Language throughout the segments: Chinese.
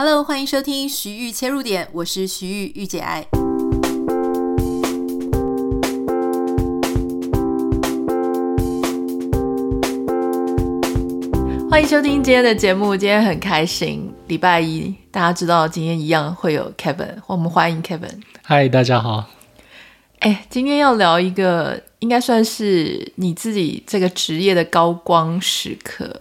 Hello，欢迎收听徐玉切入点，我是徐玉玉姐爱。欢迎收听今天的节目，今天很开心，礼拜一，大家知道今天一样会有 Kevin，我们欢迎 Kevin。嗨，大家好。哎，今天要聊一个，应该算是你自己这个职业的高光时刻。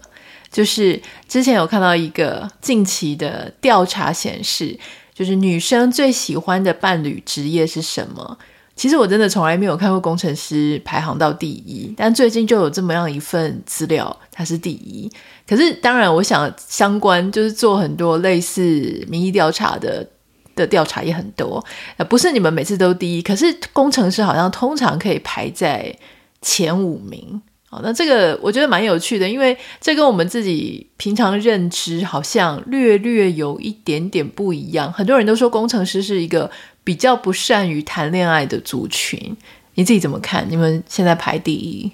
就是之前有看到一个近期的调查显示，就是女生最喜欢的伴侣职业是什么？其实我真的从来没有看过工程师排行到第一，但最近就有这么样一份资料，它是第一。可是当然，我想相关就是做很多类似民意调查的的调查也很多，呃，不是你们每次都第一，可是工程师好像通常可以排在前五名。好，那这个我觉得蛮有趣的，因为这跟我们自己平常认知好像略略有一点点不一样。很多人都说工程师是一个比较不善于谈恋爱的族群，你自己怎么看？你们现在排第一，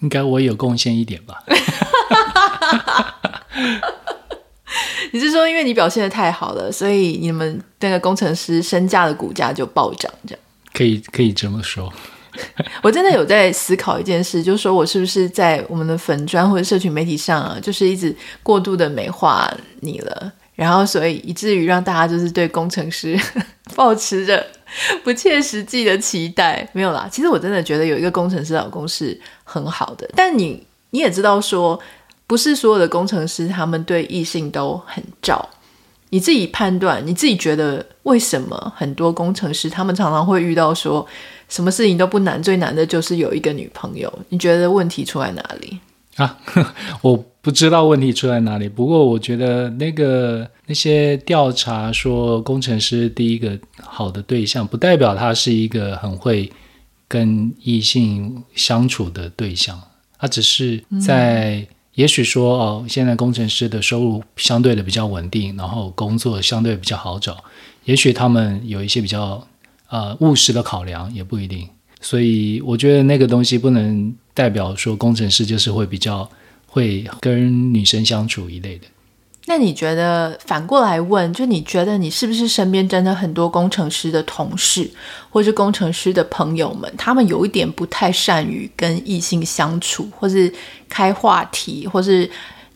应该我有贡献一点吧？你是说因为你表现的太好了，所以你们那个工程师身价的股价就暴涨，这样？可以，可以这么说。我真的有在思考一件事，就是说我是不是在我们的粉砖或者社群媒体上啊，就是一直过度的美化你了，然后所以以至于让大家就是对工程师 抱持着 不切实际的期待。没有啦，其实我真的觉得有一个工程师老公是很好的，但你你也知道说，不是所有的工程师他们对异性都很照。你自己判断，你自己觉得为什么很多工程师他们常常会遇到说什么事情都不难，最难的就是有一个女朋友？你觉得问题出在哪里啊？我不知道问题出在哪里。不过我觉得那个那些调查说工程师第一个好的对象，不代表他是一个很会跟异性相处的对象，他只是在、嗯。也许说哦，现在工程师的收入相对的比较稳定，然后工作相对比较好找。也许他们有一些比较呃务实的考量，也不一定。所以我觉得那个东西不能代表说工程师就是会比较会跟女生相处一类的。那你觉得反过来问，就你觉得你是不是身边真的很多工程师的同事，或是工程师的朋友们，他们有一点不太善于跟异性相处，或是开话题，或是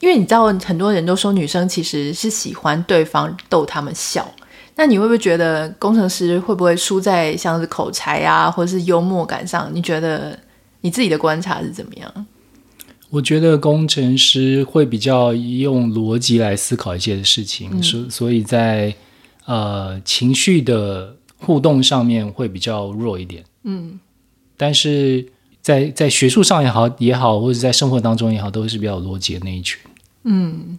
因为你知道很多人都说女生其实是喜欢对方逗他们笑，那你会不会觉得工程师会不会输在像是口才啊，或者是幽默感上？你觉得你自己的观察是怎么样？我觉得工程师会比较用逻辑来思考一些事情，所、嗯、所以在呃情绪的互动上面会比较弱一点。嗯，但是在在学术上也好也好，或者在生活当中也好，都是比较有逻辑的那一群。嗯，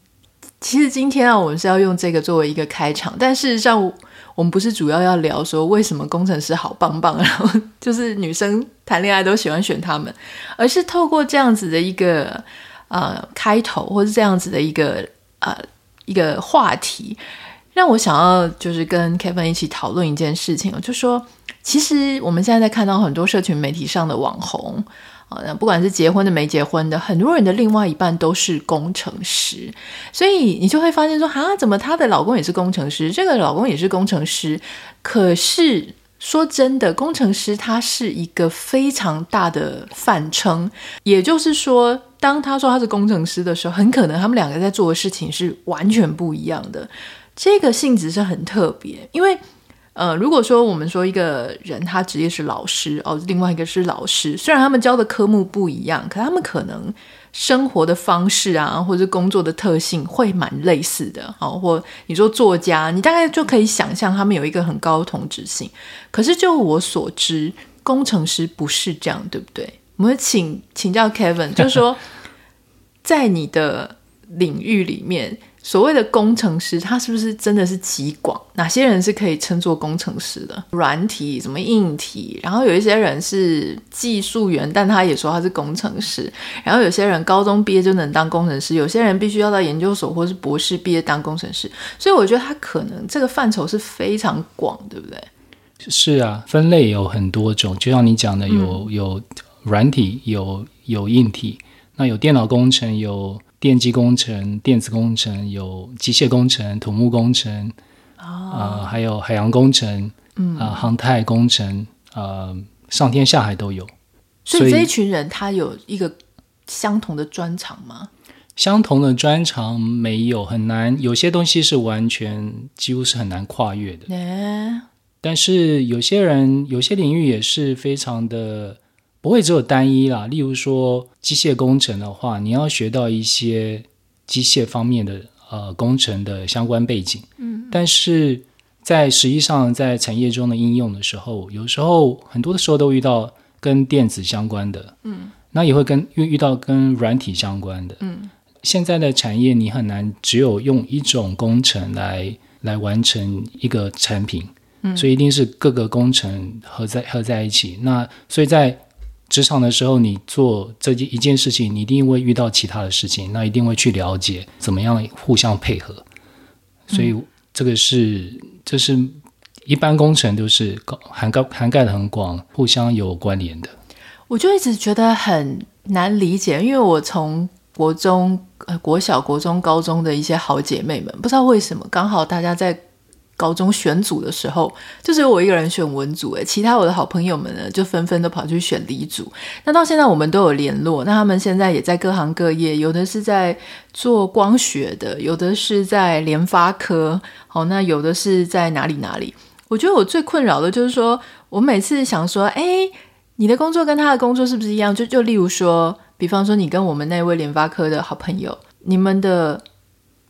其实今天啊，我们是要用这个作为一个开场，但事实上。我们不是主要要聊说为什么工程师好棒棒，然后就是女生谈恋爱都喜欢选他们，而是透过这样子的一个呃开头，或是这样子的一个呃一个话题，让我想要就是跟 Kevin 一起讨论一件事情，就说其实我们现在在看到很多社群媒体上的网红。啊，不管是结婚的没结婚的，很多人的另外一半都是工程师，所以你就会发现说，啊，怎么她的老公也是工程师，这个老公也是工程师，可是说真的，工程师他是一个非常大的泛称，也就是说，当他说他是工程师的时候，很可能他们两个在做的事情是完全不一样的，这个性质是很特别，因为。呃，如果说我们说一个人他职业是老师哦，另外一个是老师，虽然他们教的科目不一样，可他们可能生活的方式啊，或者工作的特性会蛮类似的。哦，或你说作家，你大概就可以想象他们有一个很高的同质性。可是就我所知，工程师不是这样，对不对？我们请请教 Kevin，就是说在你的领域里面。所谓的工程师，他是不是真的是极广？哪些人是可以称作工程师的？软体什么硬体？然后有一些人是技术员，但他也说他是工程师。然后有些人高中毕业就能当工程师，有些人必须要到研究所或是博士毕业当工程师。所以我觉得他可能这个范畴是非常广，对不对？是啊，分类有很多种，就像你讲的有，有有软体，有有硬体，那有电脑工程，有。电机工程、电子工程，有机械工程、土木工程，啊、oh. 呃，还有海洋工程，嗯，啊，航太工程，呃，上天下海都有。所以这一群人他有一个相同的专长吗？相同的专长没有，很难。有些东西是完全几乎是很难跨越的。Yeah. 但是有些人有些领域也是非常的。不会只有单一啦，例如说机械工程的话，你要学到一些机械方面的呃工程的相关背景。嗯，但是在实际上在产业中的应用的时候，有时候很多的时候都遇到跟电子相关的，嗯，那也会跟遇遇到跟软体相关的，嗯，现在的产业你很难只有用一种工程来来完成一个产品，嗯，所以一定是各个工程合在合在一起。那所以在职场的时候，你做这件一件事情，你一定会遇到其他的事情，那一定会去了解怎么样互相配合。所以这个是，这是一般工程都是涵盖涵盖的很广，互相有关联的。我就一直觉得很难理解，因为我从国中、呃国小、国中、高中的一些好姐妹们，不知道为什么刚好大家在。高中选组的时候，就是我一个人选文组，诶，其他我的好朋友们呢，就纷纷都跑去选理组。那到现在我们都有联络，那他们现在也在各行各业，有的是在做光学的，有的是在联发科，好，那有的是在哪里哪里。我觉得我最困扰的就是说，我每次想说，哎，你的工作跟他的工作是不是一样？就就例如说，比方说你跟我们那位联发科的好朋友，你们的。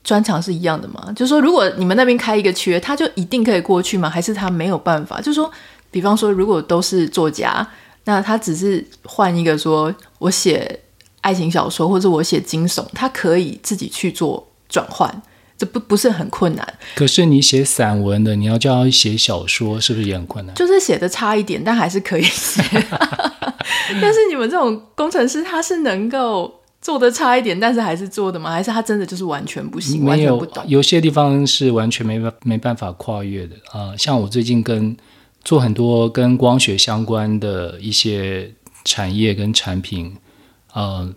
专长是一样的吗？就是说，如果你们那边开一个缺，他就一定可以过去吗？还是他没有办法？就是说，比方说，如果都是作家，那他只是换一个说，我写爱情小说或者我写惊悚，他可以自己去做转换，这不不是很困难。可是你写散文的，你要叫他写小说，是不是也很困难？就是写的差一点，但还是可以写。但是你们这种工程师，他是能够。做的差一点，但是还是做的吗？还是他真的就是完全不行，完全不懂？有些地方是完全没办没办法跨越的啊、呃。像我最近跟做很多跟光学相关的一些产业跟产品，呃，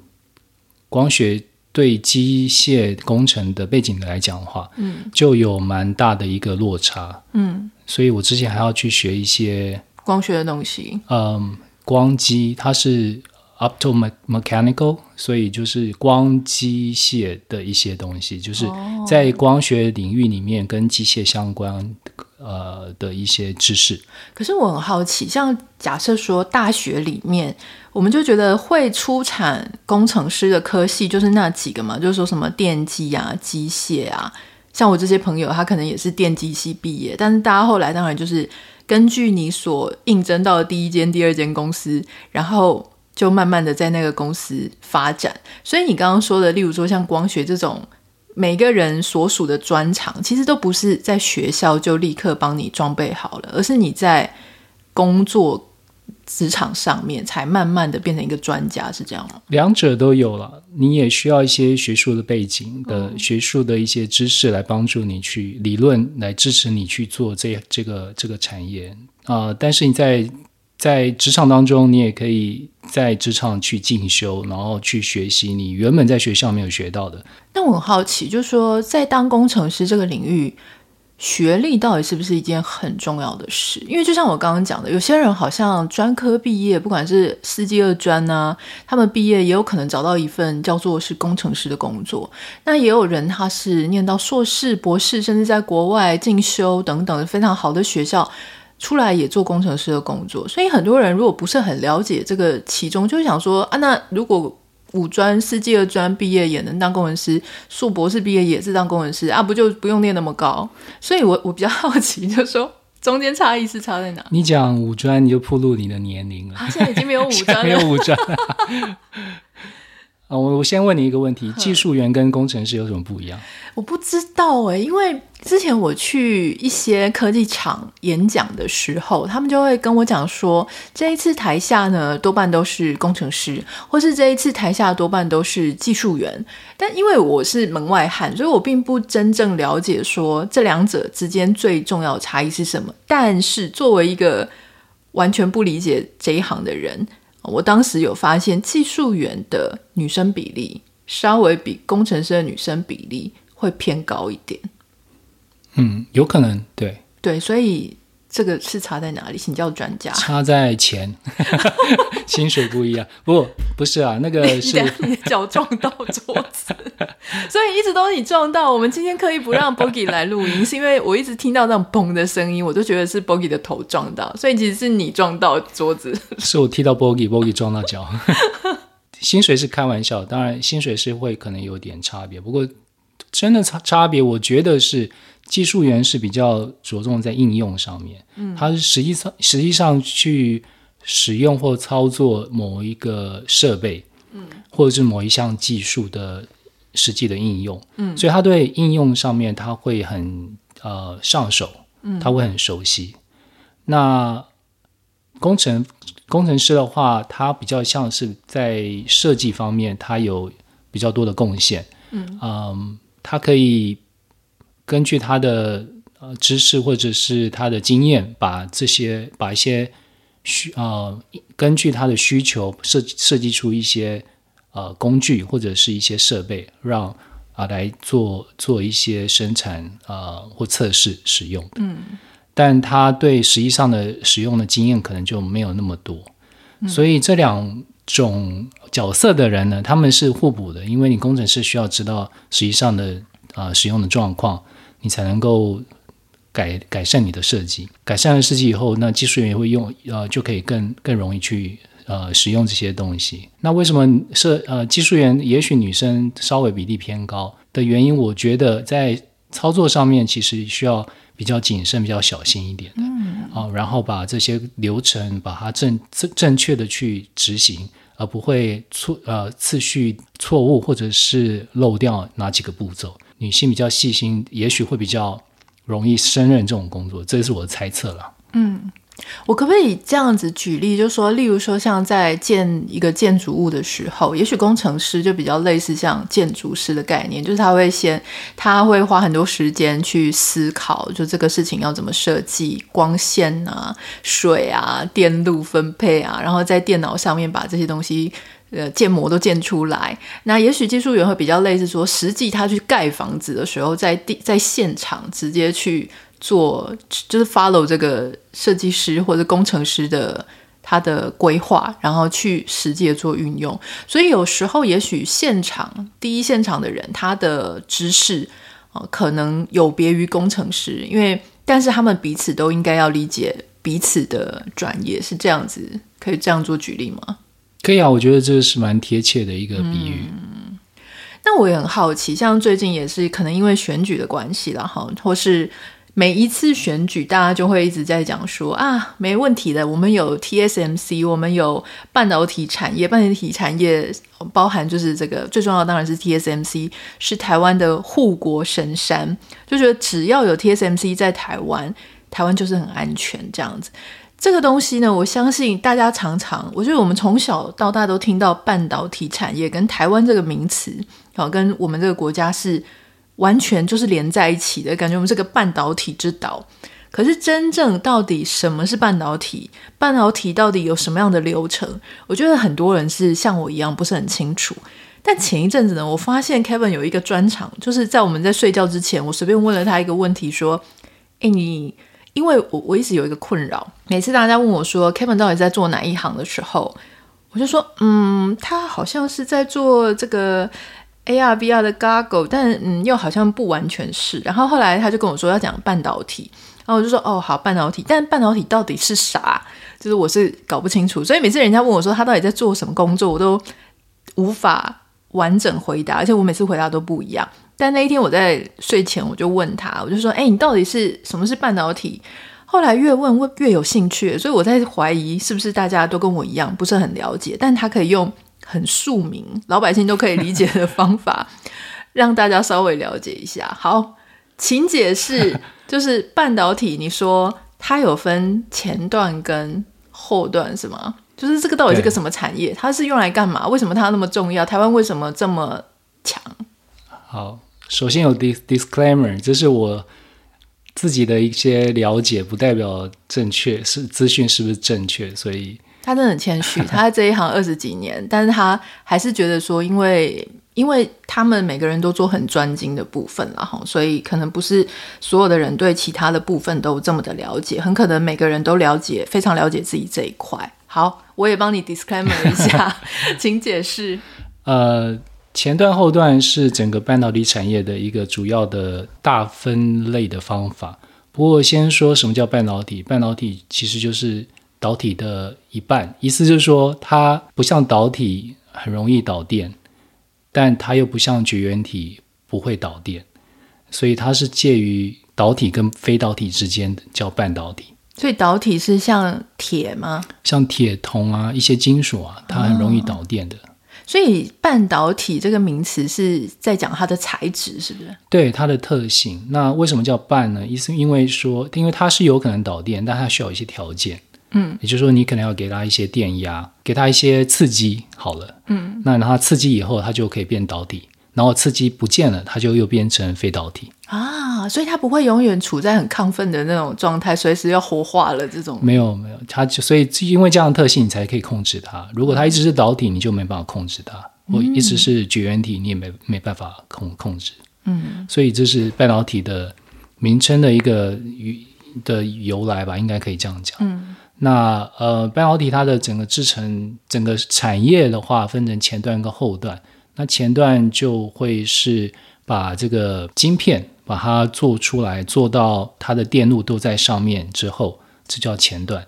光学对机械工程的背景来讲的话，嗯，就有蛮大的一个落差，嗯，所以我之前还要去学一些光学的东西，嗯、呃，光机它是。Optomechanical，所以就是光机械的一些东西，就是在光学领域里面跟机械相关呃的一些知识。可是我很好奇，像假设说大学里面，我们就觉得会出产工程师的科系就是那几个嘛，就是说什么电机啊、机械啊。像我这些朋友，他可能也是电机系毕业，但是大家后来当然就是根据你所应征到的第一间、第二间公司，然后。就慢慢的在那个公司发展，所以你刚刚说的，例如说像光学这种，每个人所属的专长，其实都不是在学校就立刻帮你装备好了，而是你在工作职场上面才慢慢的变成一个专家，是这样吗？两者都有了，你也需要一些学术的背景的学术的一些知识来帮助你去理论来支持你去做这这个这个产业啊、呃，但是你在。在职场当中，你也可以在职场去进修，然后去学习你原本在学校没有学到的。那我很好奇，就是说，在当工程师这个领域，学历到底是不是一件很重要的事？因为就像我刚刚讲的，有些人好像专科毕业，不管是司机二专啊，他们毕业也有可能找到一份叫做是工程师的工作。那也有人他是念到硕士、博士，甚至在国外进修等等非常好的学校。出来也做工程师的工作，所以很多人如果不是很了解这个其中，就想说啊，那如果五专、四技二专毕业也能当工程师，硕博士毕业也是当工程师啊，不就不用念那么高？所以我我比较好奇，就是说中间差异是差在哪？你讲五专，你就暴露你的年龄了。现在已经没有五专了，没有五专。啊，我我先问你一个问题：技术员跟工程师有什么不一样？我不知道哎、欸，因为之前我去一些科技厂演讲的时候，他们就会跟我讲说，这一次台下呢多半都是工程师，或是这一次台下多半都是技术员。但因为我是门外汉，所以我并不真正了解说这两者之间最重要的差异是什么。但是作为一个完全不理解这一行的人，我当时有发现，技术员的女生比例稍微比工程师的女生比例会偏高一点。嗯，有可能，对对，所以。这个是差在哪里？请教专家。差在钱，薪水不一样。不，不是啊，那个是 你脚撞到桌子，所以一直都是你撞到。我们今天刻意不让 Bogie 来录音，是因为我一直听到那种砰的声音，我都觉得是 Bogie 的头撞到，所以其实是你撞到桌子。是我踢到 Bogie，Bogie 撞到脚。薪水是开玩笑，当然薪水是会可能有点差别，不过真的差差别，我觉得是。技术员是比较着重在应用上面，嗯，他是实际上实际上去使用或操作某一个设备，嗯，或者是某一项技术的实际的应用，嗯，所以他对应用上面他会很呃上手，嗯，他会很熟悉。那工程工程师的话，他比较像是在设计方面，他有比较多的贡献，嗯，嗯，他可以。根据他的呃知识或者是他的经验，把这些把一些需呃根据他的需求设设计出一些呃工具或者是一些设备，让啊、呃、来做做一些生产呃或测试使用。嗯，但他对实际上的使用的经验可能就没有那么多，嗯、所以这两种角色的人呢，他们是互补的，因为你工程师需要知道实际上的啊、呃、使用的状况。你才能够改改善你的设计，改善了设计以后，那技术员也会用，呃，就可以更更容易去呃使用这些东西。那为什么设呃技术员也许女生稍微比例偏高的原因？我觉得在操作上面其实需要比较谨慎、比较小心一点的，嗯，啊，然后把这些流程把它正正正确的去执行，而不会错呃次序错误或者是漏掉哪几个步骤。女性比较细心，也许会比较容易胜任这种工作，这是我的猜测了。嗯，我可不可以这样子举例，就是说，例如说，像在建一个建筑物的时候，也许工程师就比较类似像建筑师的概念，就是他会先，他会花很多时间去思考，就这个事情要怎么设计，光线啊、水啊、电路分配啊，然后在电脑上面把这些东西。呃，建模都建出来，那也许技术员会比较类似说，实际他去盖房子的时候，在地在现场直接去做，就是 follow 这个设计师或者工程师的他的规划，然后去实际的做运用。所以有时候也许现场第一现场的人，他的知识啊、呃，可能有别于工程师，因为但是他们彼此都应该要理解彼此的专业，是这样子，可以这样做举例吗？可以啊，我觉得这是蛮贴切的一个比喻。嗯，那我也很好奇，像最近也是可能因为选举的关系啦，哈，或是每一次选举，大家就会一直在讲说啊，没问题的，我们有 TSMC，我们有半导体产业，半导体产业包含就是这个最重要的当然是 TSMC，是台湾的护国神山，就觉得只要有 TSMC 在台湾，台湾就是很安全这样子。这个东西呢，我相信大家常常，我觉得我们从小到大都听到半导体产业跟台湾这个名词，好，跟我们这个国家是完全就是连在一起的感觉，我们是个半导体之岛。可是真正到底什么是半导体？半导体到底有什么样的流程？我觉得很多人是像我一样不是很清楚。但前一阵子呢，我发现 Kevin 有一个专长，就是在我们在睡觉之前，我随便问了他一个问题，说：“诶，你？”因为我我一直有一个困扰，每次大家问我说 Kevin 到底在做哪一行的时候，我就说，嗯，他好像是在做这个 AR VR 的 Goggle，但嗯，又好像不完全是。然后后来他就跟我说要讲半导体，然后我就说，哦，好，半导体，但半导体到底是啥？就是我是搞不清楚。所以每次人家问我说他到底在做什么工作，我都无法完整回答，而且我每次回答都不一样。但那一天我在睡前我就问他，我就说：“哎，你到底是什么是半导体？”后来越问越有兴趣，所以我在怀疑是不是大家都跟我一样不是很了解，但他可以用很庶民、老百姓都可以理解的方法，让大家稍微了解一下。好，请解释，就是半导体，你说它有分前段跟后段是吗？就是这个到底是个什么产业？它是用来干嘛？为什么它那么重要？台湾为什么这么强？好。首先有 dis disclaimer，这是我自己的一些了解，不代表正确，是资讯是不是正确？所以他真的很谦虚，他在这一行二十几年，但是他还是觉得说，因为。因为他们每个人都做很专精的部分了哈，所以可能不是所有的人对其他的部分都这么的了解，很可能每个人都了解，非常了解自己这一块。好，我也帮你 disclaimer 一下，请解释。呃，前段后段是整个半导体产业的一个主要的大分类的方法。不过先说什么叫半导体，半导体其实就是导体的一半，意思就是说它不像导体很容易导电。但它又不像绝缘体不会导电，所以它是介于导体跟非导体之间的，叫半导体。所以导体是像铁吗？像铁、铜啊，一些金属啊，它很容易导电的。哦，所以半导体这个名词是在讲它的材质，是不是？对，它的特性。那为什么叫半呢？意思因为说，因为它是有可能导电，但它需要一些条件。嗯，也就是说，你可能要给它一些电压，给它一些刺激，好了，嗯，那然后刺激以后，它就可以变导体，然后刺激不见了，它就又变成非导体啊，所以它不会永远处在很亢奋的那种状态，随时要活化了这种。没有没有，它就所以因为这样的特性，你才可以控制它。如果它一直是导体，你就没办法控制它；或、嗯、一直是绝缘体，你也没没办法控控制。嗯，所以这是半导体的名称的一个的由来吧，应该可以这样讲。嗯。那呃，半导体它的整个制成、整个产业的话，分成前段跟后段。那前段就会是把这个晶片把它做出来，做到它的电路都在上面之后，这叫前段。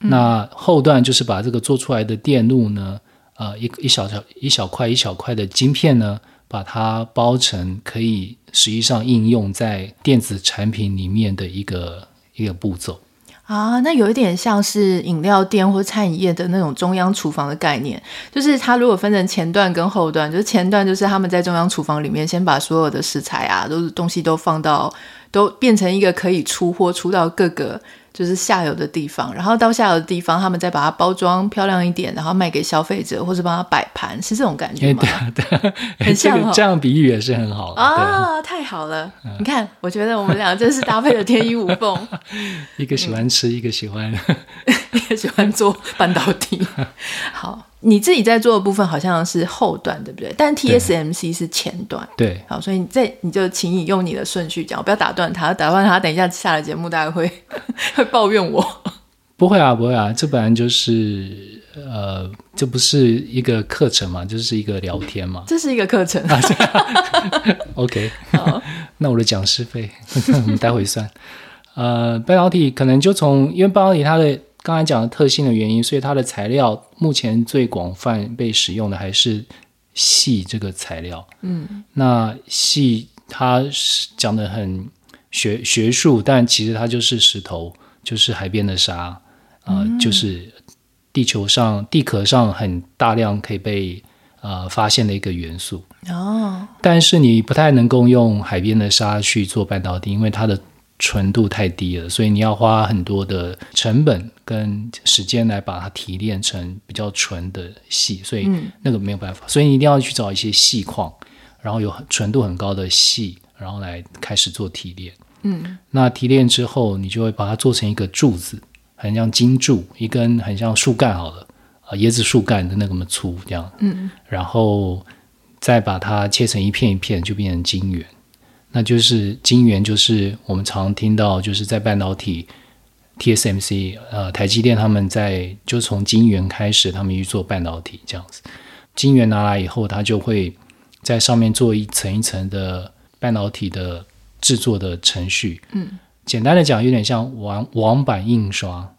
嗯、那后段就是把这个做出来的电路呢，呃，一一小小一小块一小块的晶片呢，把它包成可以实际上应用在电子产品里面的一个一个步骤。啊，那有一点像是饮料店或餐饮业的那种中央厨房的概念，就是它如果分成前段跟后段，就是前段就是他们在中央厨房里面先把所有的食材啊，都是东西都放到，都变成一个可以出货出到各个。就是下游的地方，然后到下游的地方，他们再把它包装漂亮一点，然后卖给消费者，或者帮他摆盘，是这种感觉吗？欸、对对，很像、哦这个、这样比喻也是很好啊，太好了！嗯、你看，我觉得我们俩真是搭配的天衣无缝，一个喜欢吃，嗯、一个喜欢 一个喜欢做半导体。好。你自己在做的部分好像是后段，对不对？但 TSMC 是前段，对。好，所以你在你就请你用你的顺序讲，不要打断他，打断他，等一下下了节目大家会 会抱怨我。不会啊，不会啊，这本来就是呃，这不是一个课程嘛，就是一个聊天嘛。这是一个课程。OK，好，那我的讲师费 我们待会算。呃，半导体可能就从因为半导体它的。刚才讲的特性的原因，所以它的材料目前最广泛被使用的还是细这个材料。嗯，那细它是讲的很学学术，但其实它就是石头，就是海边的沙，啊、呃，嗯、就是地球上地壳上很大量可以被呃发现的一个元素。哦，但是你不太能够用海边的沙去做半导体，因为它的纯度太低了，所以你要花很多的成本跟时间来把它提炼成比较纯的细，所以那个没有办法，所以你一定要去找一些细矿，然后有纯度很高的细，然后来开始做提炼。嗯，那提炼之后，你就会把它做成一个柱子，很像金柱，一根很像树干好了啊，椰子树干的那个么粗这样。嗯，然后再把它切成一片一片，就变成金圆。那就是晶圆，就是我们常听到，就是在半导体 TSMC，呃，台积电他们在就从晶圆开始，他们去做半导体这样子。晶圆拿来以后，它就会在上面做一层一层的半导体的制作的程序。嗯，简单的讲，有点像网网版印刷，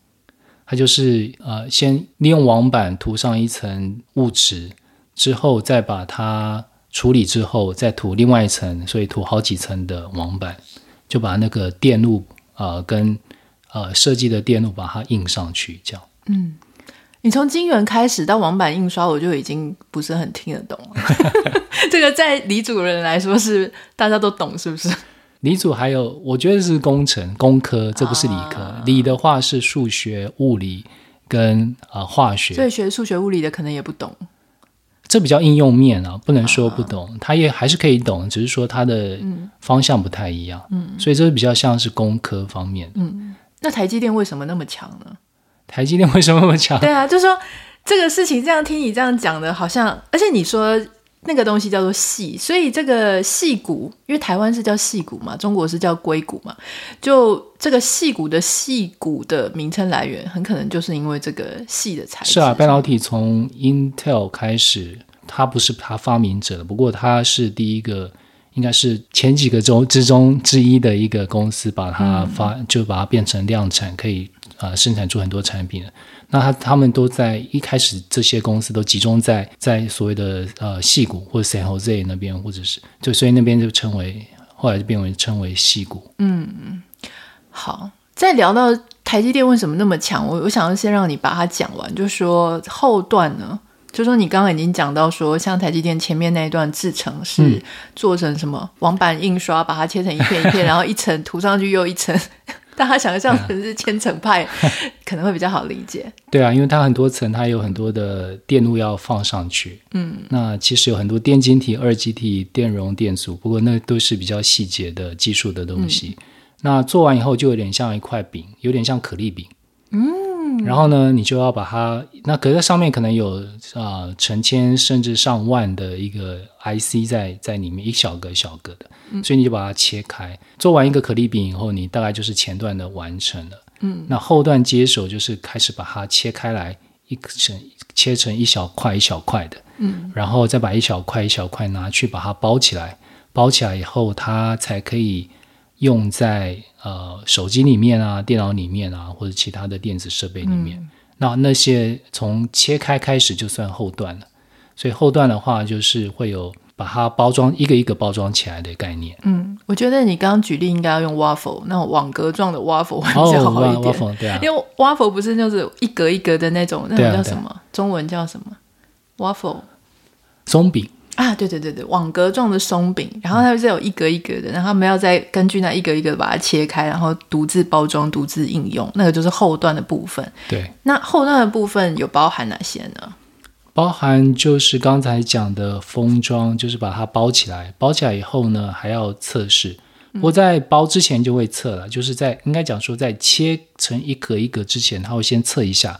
它就是呃，先利用网板涂上一层物质，之后再把它。处理之后再涂另外一层，所以涂好几层的网板，就把那个电路啊、呃、跟呃设计的电路把它印上去，这样。嗯，你从晶圆开始到网板印刷，我就已经不是很听得懂了。这个在李主任来说是大家都懂，是不是？理组还有我觉得是工程工科，这不是理科。啊、理的话是数学、物理跟啊、呃、化学，所以学数学、物理的可能也不懂。这比较应用面啊，不能说不懂，啊、他也还是可以懂，只是说他的方向不太一样。嗯，所以这是比较像是工科方面。嗯，那台积电为什么那么强呢？台积电为什么那么强？对啊，就是说这个事情这样听你这样讲的，好像而且你说那个东西叫做细，所以这个细骨，因为台湾是叫细骨嘛，中国是叫硅谷嘛，就这个细骨的细骨的名称来源，很可能就是因为这个细的材质。是啊，半导体从 Intel 开始，它不是它发明者，不过它是第一个，应该是前几个中之中之一的一个公司，把它发、就把它变成量产，可以啊、呃、生产出很多产品。那他他们都在一开始，这些公司都集中在在所谓的呃矽谷或者 San Jose 那边，或者是就所以那边就称为后来就变为称为矽谷。嗯，好，再聊到台积电为什么那么强，我我想要先让你把它讲完，就说后段呢，就说你刚刚已经讲到说，像台积电前面那一段制成是做成什么网板印刷，把它切成一片一片，然后一层涂上去又一层。大家想象成是千层派，可能会比较好理解。对啊，因为它很多层，它有很多的电路要放上去。嗯，那其实有很多电晶体、二极体、电容、电阻，不过那都是比较细节的技术的东西。嗯、那做完以后就有点像一块饼，有点像可丽饼。嗯。然后呢，你就要把它，那隔在上面可能有啊、呃、成千甚至上万的一个 IC 在在里面，一小格一小格的，所以你就把它切开。做完一个可丽饼以后，你大概就是前段的完成了。嗯，那后段接手就是开始把它切开来，一成切成一小块一小块的。嗯，然后再把一小块一小块拿去把它包起来，包起来以后它才可以。用在呃手机里面啊、电脑里面啊，或者其他的电子设备里面。嗯、那那些从切开开始就算后段了，所以后段的话就是会有把它包装一个一个包装起来的概念。嗯，我觉得你刚刚举例应该要用 waffle 那种网格状的 waffle 会比较好一点。哦、对啊，因为 waffle 不是就是一格一格的那种，那种叫什么？啊、中文叫什么？waffle 松饼。啊，对对对对，网格状的松饼，然后它是有一格一格的，然后他们要再根据那一格一格把它切开，然后独自包装、独自应用，那个就是后段的部分。对，那后段的部分有包含哪些呢？包含就是刚才讲的封装，就是把它包起来，包起来以后呢，还要测试。我在包之前就会测了，就是在应该讲说，在切成一格一格之前，他会先测一下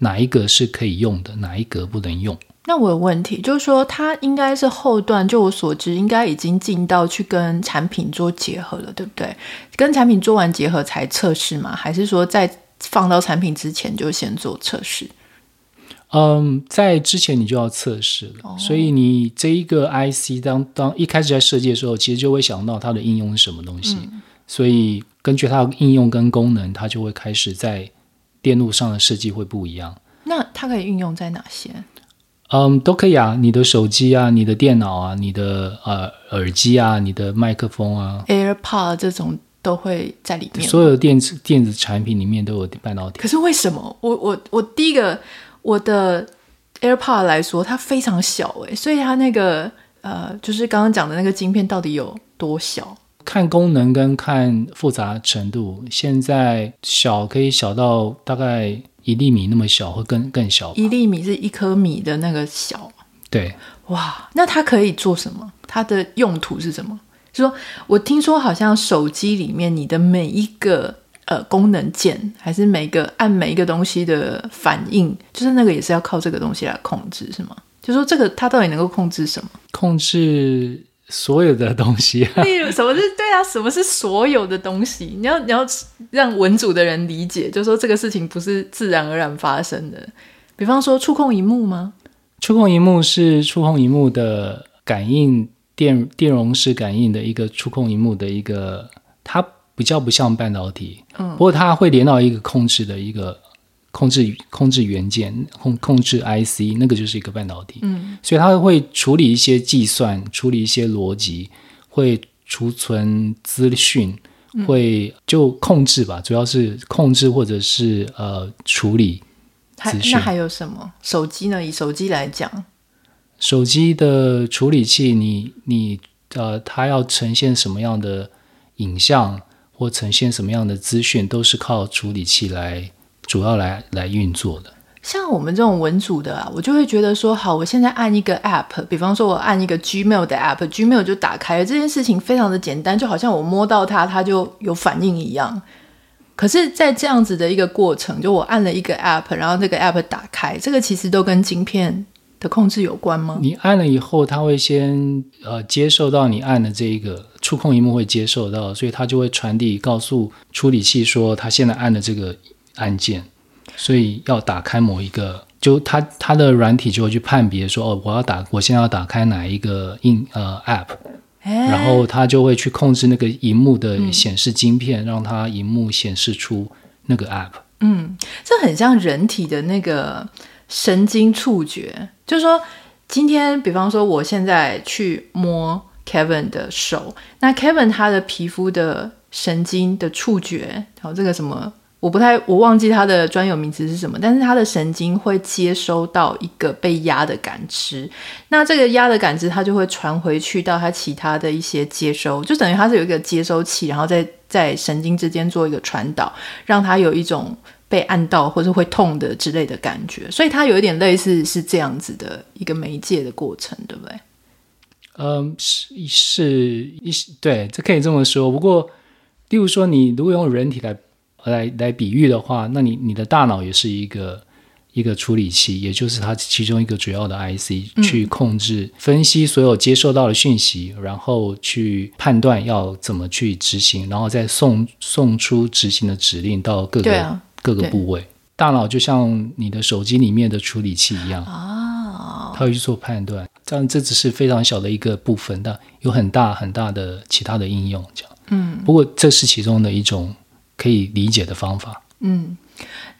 哪一格是可以用的，哪一格不能用。那我有问题，就是说它应该是后段，就我所知，应该已经进到去跟产品做结合了，对不对？跟产品做完结合才测试吗？还是说在放到产品之前就先做测试？嗯，在之前你就要测试了，哦、所以你这一个 IC 当当一开始在设计的时候，其实就会想到它的应用是什么东西，嗯、所以根据它的应用跟功能，它就会开始在电路上的设计会不一样。那它可以运用在哪些？嗯，都可以啊，你的手机啊，你的电脑啊，你的呃耳机啊，你的麦克风啊，AirPod 这种都会在里面。所有电子电子产品里面都有半导体。可是为什么？我我我第一个我的 AirPod 来说，它非常小诶，所以它那个呃，就是刚刚讲的那个晶片到底有多小？看功能跟看复杂程度，现在小可以小到大概。一粒米那么小，会更更小。一粒米是一颗米的那个小。对，哇，那它可以做什么？它的用途是什么？就说我听说好像手机里面你的每一个呃功能键，还是每个按每一个东西的反应，就是那个也是要靠这个东西来控制，是吗？就说这个它到底能够控制什么？控制。所有的东西，例如什么是对啊？什么是所有的东西？你要你要让文组的人理解，就是说这个事情不是自然而然发生的。比方说触控荧幕吗？触控荧幕是触控荧幕的感应电电容式感应的一个触控荧幕的一个，它比较不像半导体，嗯，不过它会连到一个控制的一个。控制控制元件控控制 IC 那个就是一个半导体，嗯，所以它会处理一些计算，处理一些逻辑，会储存资讯，会就控制吧，主要是控制或者是呃处理资讯。那还有什么？手机呢？以手机来讲，手机的处理器你，你你呃，它要呈现什么样的影像或呈现什么样的资讯，都是靠处理器来。主要来来运作的，像我们这种文组的啊，我就会觉得说，好，我现在按一个 app，比方说我按一个 Gmail 的 app，Gmail 就打开了，这件事情非常的简单，就好像我摸到它，它就有反应一样。可是，在这样子的一个过程，就我按了一个 app，然后这个 app 打开，这个其实都跟晶片的控制有关吗？你按了以后，它会先呃接受到你按的这一个触控荧幕会接受到，所以它就会传递告诉处理器说，它现在按的这个按键，所以要打开某一个，就它它的软体就会去判别说，哦，我要打，我现在要打开哪一个硬呃 App，然后它就会去控制那个荧幕的显示晶片，嗯、让它荧幕显示出那个 App。嗯，这很像人体的那个神经触觉，就是说，今天比方说，我现在去摸 Kevin 的手，那 Kevin 他的皮肤的神经的触觉，然后这个什么，我不太，我忘记他的专有名词是什么，但是他的神经会接收到一个被压的感知，那这个压的感知，它就会传回去到他其他的一些接收，就等于它是有一个接收器，然后在 在神经之间做一个传导，让它有一种。被按到或者会痛的之类的感觉，所以它有一点类似是这样子的一个媒介的过程，对不对？嗯，是是，对，这可以这么说。不过，例如说，你如果用人体来来来比喻的话，那你你的大脑也是一个一个处理器，也就是它其中一个主要的 IC，去控制、分析所有接收到的讯息，嗯、然后去判断要怎么去执行，然后再送送出执行的指令到各个。啊各个部位，大脑就像你的手机里面的处理器一样啊，它会去做判断。这样，这只是非常小的一个部分，但有很大很大的其他的应用。这样，嗯，不过这是其中的一种可以理解的方法。嗯，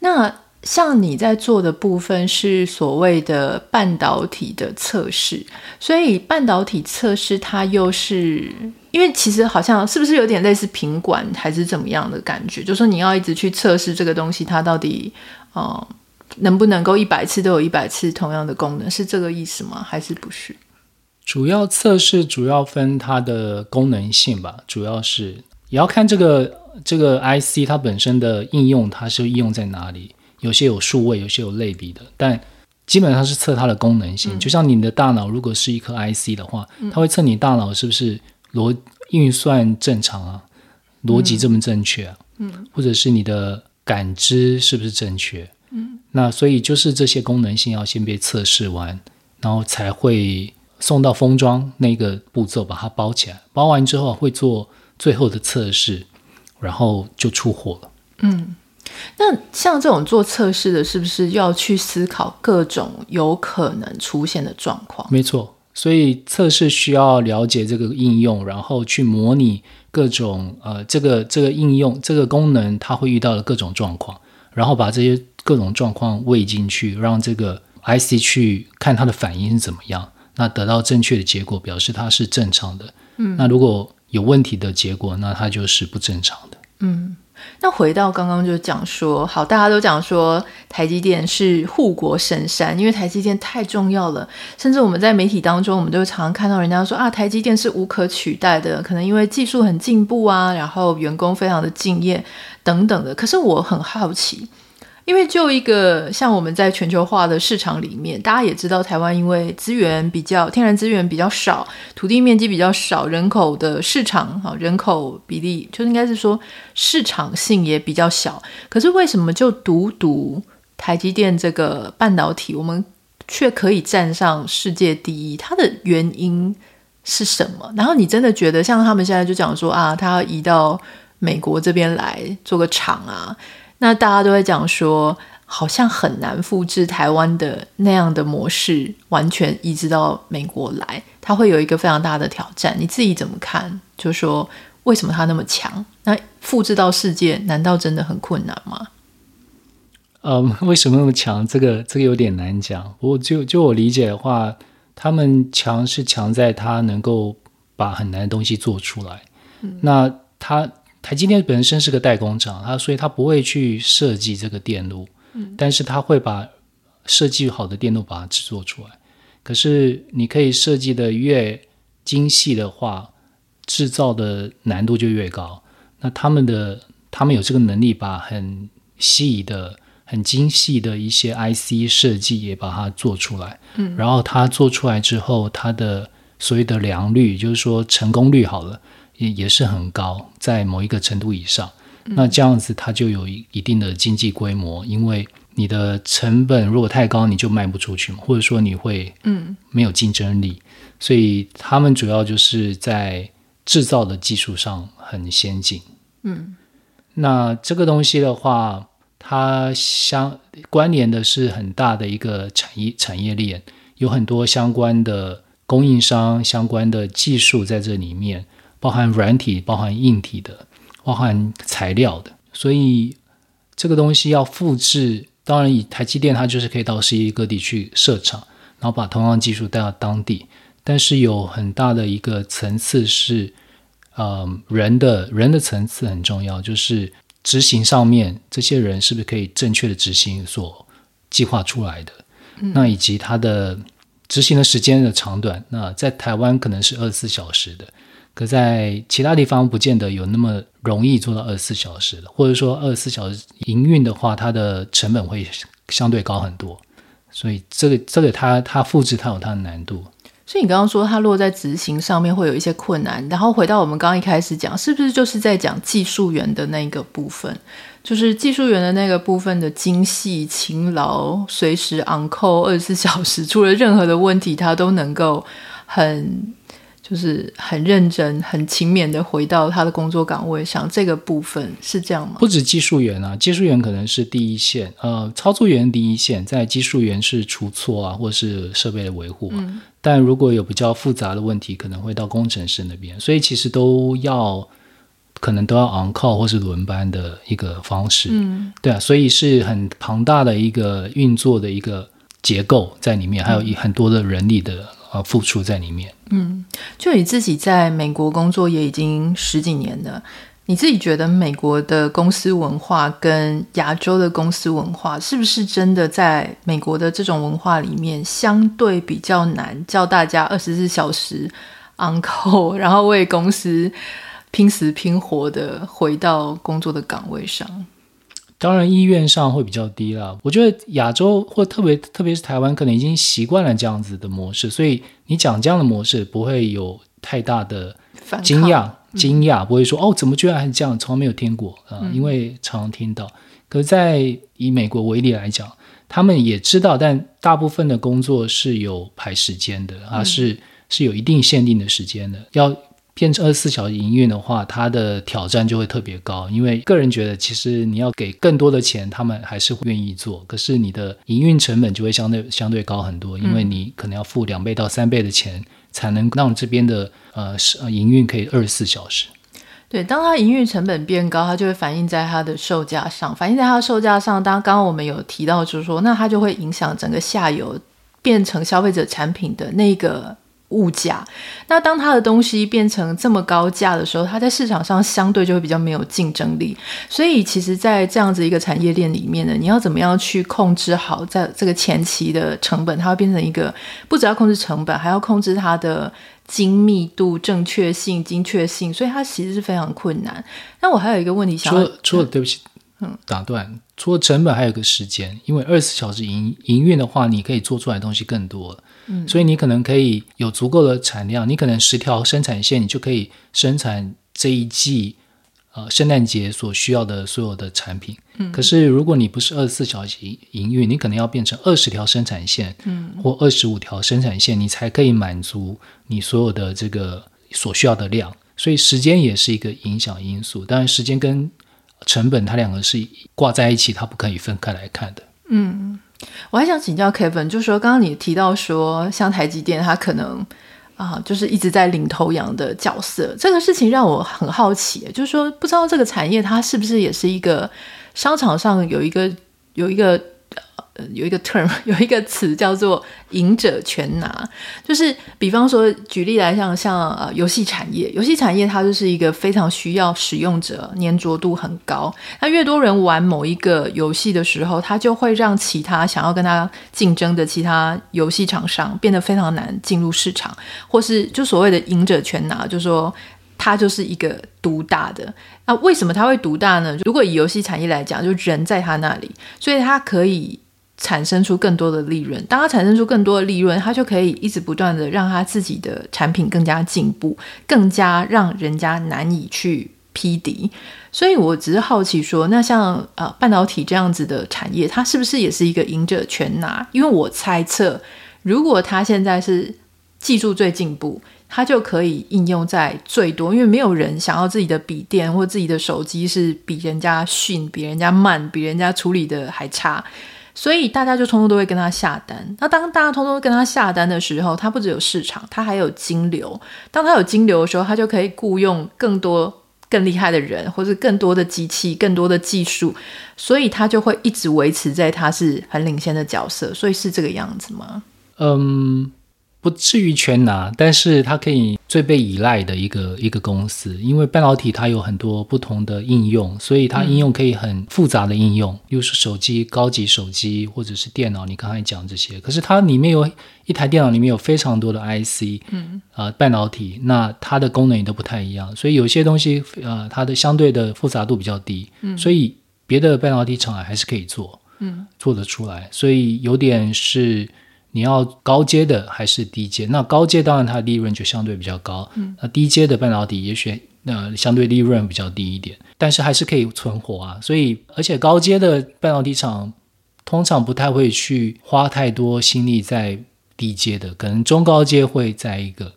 那。像你在做的部分是所谓的半导体的测试，所以半导体测试它又是因为其实好像是不是有点类似品管还是怎么样的感觉？就是说你要一直去测试这个东西，它到底呃能不能够一百次都有一百次同样的功能，是这个意思吗？还是不是？主要测试主要分它的功能性吧，主要是也要看这个这个 IC 它本身的应用，它是应用在哪里。有些有数位，有些有类比的，但基本上是测它的功能性。嗯、就像你的大脑如果是一颗 IC 的话，嗯、它会测你大脑是不是逻运算正常啊，逻辑这么正确啊，嗯、或者是你的感知是不是正确？嗯、那所以就是这些功能性要先被测试完，然后才会送到封装那个步骤把它包起来，包完之后会做最后的测试，然后就出货了。嗯。那像这种做测试的，是不是要去思考各种有可能出现的状况？没错，所以测试需要了解这个应用，然后去模拟各种呃这个这个应用这个功能它会遇到的各种状况，然后把这些各种状况喂进去，让这个 IC 去看它的反应是怎么样，那得到正确的结果，表示它是正常的。嗯，那如果有问题的结果，那它就是不正常的。嗯。那回到刚刚就讲说，好，大家都讲说台积电是护国神山，因为台积电太重要了。甚至我们在媒体当中，我们都常常看到人家说啊，台积电是无可取代的，可能因为技术很进步啊，然后员工非常的敬业等等的。可是我很好奇。因为就一个像我们在全球化的市场里面，大家也知道台湾因为资源比较天然资源比较少，土地面积比较少，人口的市场哈人口比例就应该是说市场性也比较小。可是为什么就独独台积电这个半导体，我们却可以站上世界第一？它的原因是什么？然后你真的觉得像他们现在就讲说啊，他要移到美国这边来做个厂啊？那大家都会讲说，好像很难复制台湾的那样的模式，完全移植到美国来，它会有一个非常大的挑战。你自己怎么看？就说为什么它那么强？那复制到世界，难道真的很困难吗？嗯，为什么那么强？这个这个有点难讲。不过就就我理解的话，他们强是强在他能够把很难的东西做出来。嗯，那它。台积电本身是个代工厂，它所以它不会去设计这个电路，嗯，但是它会把设计好的电路把它制作出来。可是你可以设计的越精细的话，制造的难度就越高。那他们的他们有这个能力，把很细的、很精细的一些 IC 设计也把它做出来，嗯，然后它做出来之后，它的所谓的良率，就是说成功率好了。也也是很高，在某一个程度以上，嗯、那这样子它就有一一定的经济规模，因为你的成本如果太高，你就卖不出去嘛，或者说你会嗯没有竞争力。嗯、所以他们主要就是在制造的技术上很先进。嗯，那这个东西的话，它相关联的是很大的一个产业产业链，有很多相关的供应商、相关的技术在这里面，包含软体、包含硬体的、包含材料的，所以这个东西要复制。当然，以台积电，它就是可以到世界各地去设厂，然后把同样技术带到当地。但是有很大的一个层次是，呃，人的人的层次很重要，就是执行上面这些人是不是可以正确的执行所计划出来的？嗯、那以及它的执行的时间的长短。那在台湾可能是二十四小时的。可在其他地方不见得有那么容易做到二十四小时的，或者说二十四小时营运的话，它的成本会相对高很多。所以这个这个它它复制它有它的难度。所以你刚刚说它落在执行上面会有一些困难，然后回到我们刚刚一开始讲，是不是就是在讲技术员的那个部分？就是技术员的那个部分的精细、勤劳、随时昂扣二十四小时，出了任何的问题，它都能够很。就是很认真、很勤勉的回到他的工作岗位上，这个部分是这样吗？不止技术员啊，技术员可能是第一线，呃，操作员第一线，在技术员是出错啊，或是设备的维护啊。嗯、但如果有比较复杂的问题，可能会到工程师那边，所以其实都要可能都要 on call 或是轮班的一个方式。嗯，对啊，所以是很庞大的一个运作的一个结构在里面，还有一很多的人力的。呃，付出在里面。嗯，就你自己在美国工作也已经十几年了，你自己觉得美国的公司文化跟亚洲的公司文化，是不是真的在美国的这种文化里面相对比较难，叫大家二十四小时 uncle，然后为公司拼死拼活的回到工作的岗位上？当然，意愿上会比较低啦。我觉得亚洲或特别特别是台湾，可能已经习惯了这样子的模式，所以你讲这样的模式不会有太大的惊讶、惊讶，不会说哦，怎么居然还是这样，从来没有听过啊、呃，因为常常听到。可是在以美国为例来讲，他们也知道，但大部分的工作是有排时间的啊，是是有一定限定的时间的，要。变成二十四小时营运的话，它的挑战就会特别高。因为个人觉得，其实你要给更多的钱，他们还是会愿意做。可是你的营运成本就会相对相对高很多，因为你可能要付两倍到三倍的钱，才能让这边的呃营运可以二十四小时。对，当它营运成本变高，它就会反映在它的售价上。反映在它的售价上，当刚刚我们有提到，就是说，那它就会影响整个下游变成消费者产品的那个。物价，那当它的东西变成这么高价的时候，它在市场上相对就会比较没有竞争力。所以，其实，在这样子一个产业链里面呢，你要怎么样去控制好在这个前期的成本？它会变成一个不只要控制成本，还要控制它的精密度、正确性、精确性，所以它其实是非常困难。那我还有一个问题想说，除了，对不起。嗯，打断。除了成本，还有个时间，因为二十四小时营营运的话，你可以做出来的东西更多。嗯，所以你可能可以有足够的产量，你可能十条生产线，你就可以生产这一季呃圣诞节所需要的所有的产品。嗯，可是如果你不是二十四小时营运，你可能要变成二十条生产线，嗯，或二十五条生产线，你才可以满足你所有的这个所需要的量。所以时间也是一个影响因素。当然，时间跟成本，它两个是挂在一起，它不可以分开来看的。嗯，我还想请教 Kevin，就是说，刚刚你提到说，像台积电，它可能啊、就是一直在领头羊的角色，这个事情让我很好奇，就是说，不知道这个产业它是不是也是一个商场上有一个有一个。呃，有一个 term，有一个词叫做“赢者全拿”，就是比方说，举例来讲，像呃游戏产业，游戏产业它就是一个非常需要使用者粘着度很高，那越多人玩某一个游戏的时候，它就会让其他想要跟它竞争的其他游戏厂商变得非常难进入市场，或是就所谓的“赢者全拿”，就说它就是一个独大的。那为什么它会独大呢？如果以游戏产业来讲，就人在它那里，所以它可以。产生出更多的利润，当它产生出更多的利润，它就可以一直不断的让它自己的产品更加进步，更加让人家难以去匹敌。所以我只是好奇说，那像呃半导体这样子的产业，它是不是也是一个赢者全拿？因为我猜测，如果它现在是技术最进步。它就可以应用在最多，因为没有人想要自己的笔电或自己的手机是比人家逊、比人家慢、比人家处理的还差，所以大家就通通都会跟他下单。那当大家通通跟他下单的时候，他不只有市场，他还有金流。当他有金流的时候，他就可以雇佣更多更厉害的人，或是更多的机器、更多的技术，所以他就会一直维持在他是很领先的角色。所以是这个样子吗？嗯。不至于全拿，但是它可以最被依赖的一个一个公司，因为半导体它有很多不同的应用，所以它应用可以很复杂的应用，又、嗯、是手机、高级手机或者是电脑。你刚才讲这些，可是它里面有一台电脑里面有非常多的 IC，嗯。啊、呃，半导体，那它的功能也都不太一样，所以有些东西呃，它的相对的复杂度比较低，嗯，所以别的半导体厂还是可以做，嗯，做得出来，所以有点是。你要高阶的还是低阶？那高阶当然它的利润就相对比较高，嗯，那低阶的半导体也许那相对利润比较低一点，但是还是可以存活啊。所以，而且高阶的半导体厂通常不太会去花太多心力在低阶的，可能中高阶会在一个。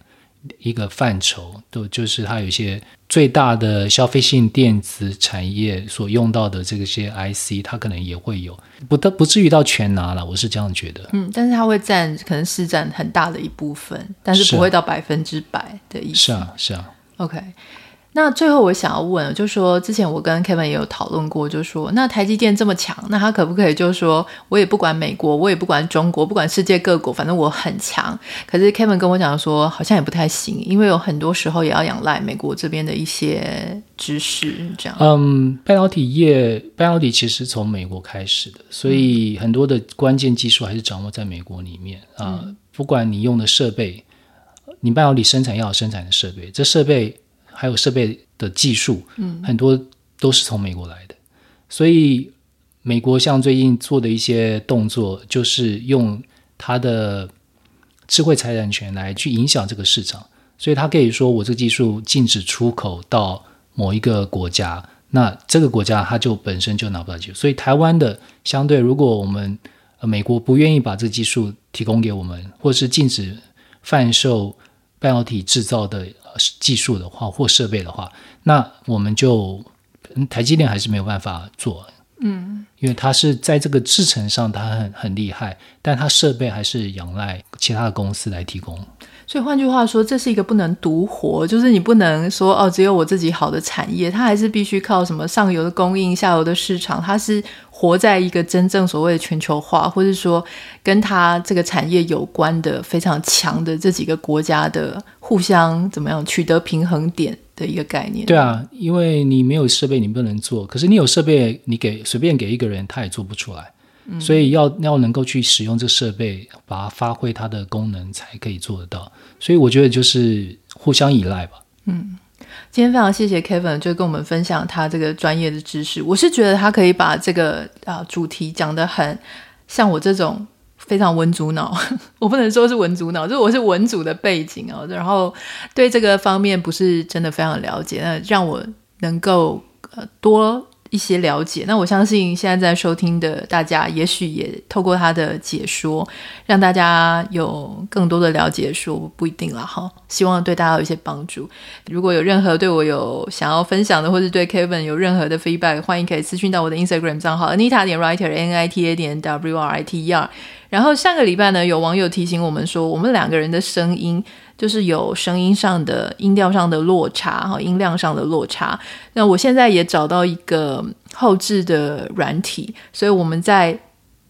一个范畴，都就是它有一些最大的消费性电子产业所用到的这些 IC，它可能也会有，不不至于到全拿了，我是这样觉得。嗯，但是它会占可能是占很大的一部分，但是不会到百分之百的意思。是啊，是啊。OK。那最后我想要问，就是说之前我跟 Kevin 也有讨论过，就是说那台积电这么强，那他可不可以就是说我也不管美国，我也不管中国，不管世界各国，反正我很强。可是 Kevin 跟我讲说，好像也不太行，因为有很多时候也要仰赖美国这边的一些知识，这样。嗯，半导体业，半导体其实从美国开始的，所以很多的关键技术还是掌握在美国里面啊。嗯，不管你用的设备，你半导体生产要有生产的设备，这设备。还有设备的技术，嗯，很多都是从美国来的，所以美国像最近做的一些动作，就是用它的智慧财产权来去影响这个市场，所以他可以说我这个技术禁止出口到某一个国家，那这个国家它就本身就拿不到技术，所以台湾的相对，如果我们美国不愿意把这个技术提供给我们，或是禁止贩售半导体制造的。技术的话或设备的话，那我们就台积电还是没有办法做，嗯，因为它是在这个制程上它很很厉害，但它设备还是仰赖其他的公司来提供。所以换句话说，这是一个不能独活，就是你不能说哦，只有我自己好的产业，它还是必须靠什么上游的供应、下游的市场，它是活在一个真正所谓的全球化，或者说跟它这个产业有关的非常强的这几个国家的互相怎么样取得平衡点的一个概念。对啊，因为你没有设备，你不能做；可是你有设备，你给随便给一个人，他也做不出来。所以要要能够去使用这设备，把它发挥它的功能，才可以做得到。所以我觉得就是互相依赖吧。嗯，今天非常谢谢 Kevin，就跟我们分享他这个专业的知识。我是觉得他可以把这个啊、呃、主题讲得很像我这种非常文主脑，我不能说是文主脑，就是我是文主的背景哦，然后对这个方面不是真的非常了解，那让我能够呃多。一些了解，那我相信现在在收听的大家，也许也透过他的解说，让大家有更多的了解，说不一定了哈。希望对大家有一些帮助。如果有任何对我有想要分享的，或是对 Kevin 有任何的 feedback，欢迎可以私讯到我的 Instagram 账号 Anita 点 Writer N I T A 点 W R I T E R。然后上个礼拜呢，有网友提醒我们说，我们两个人的声音。就是有声音上的音调上的落差哈，音量上的落差。那我现在也找到一个后置的软体，所以我们在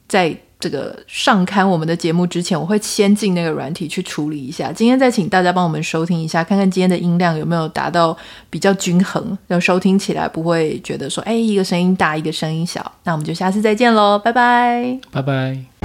在这个上刊我们的节目之前，我会先进那个软体去处理一下。今天再请大家帮我们收听一下，看看今天的音量有没有达到比较均衡，要收听起来不会觉得说，哎，一个声音大，一个声音小。那我们就下次再见喽，拜拜，拜拜。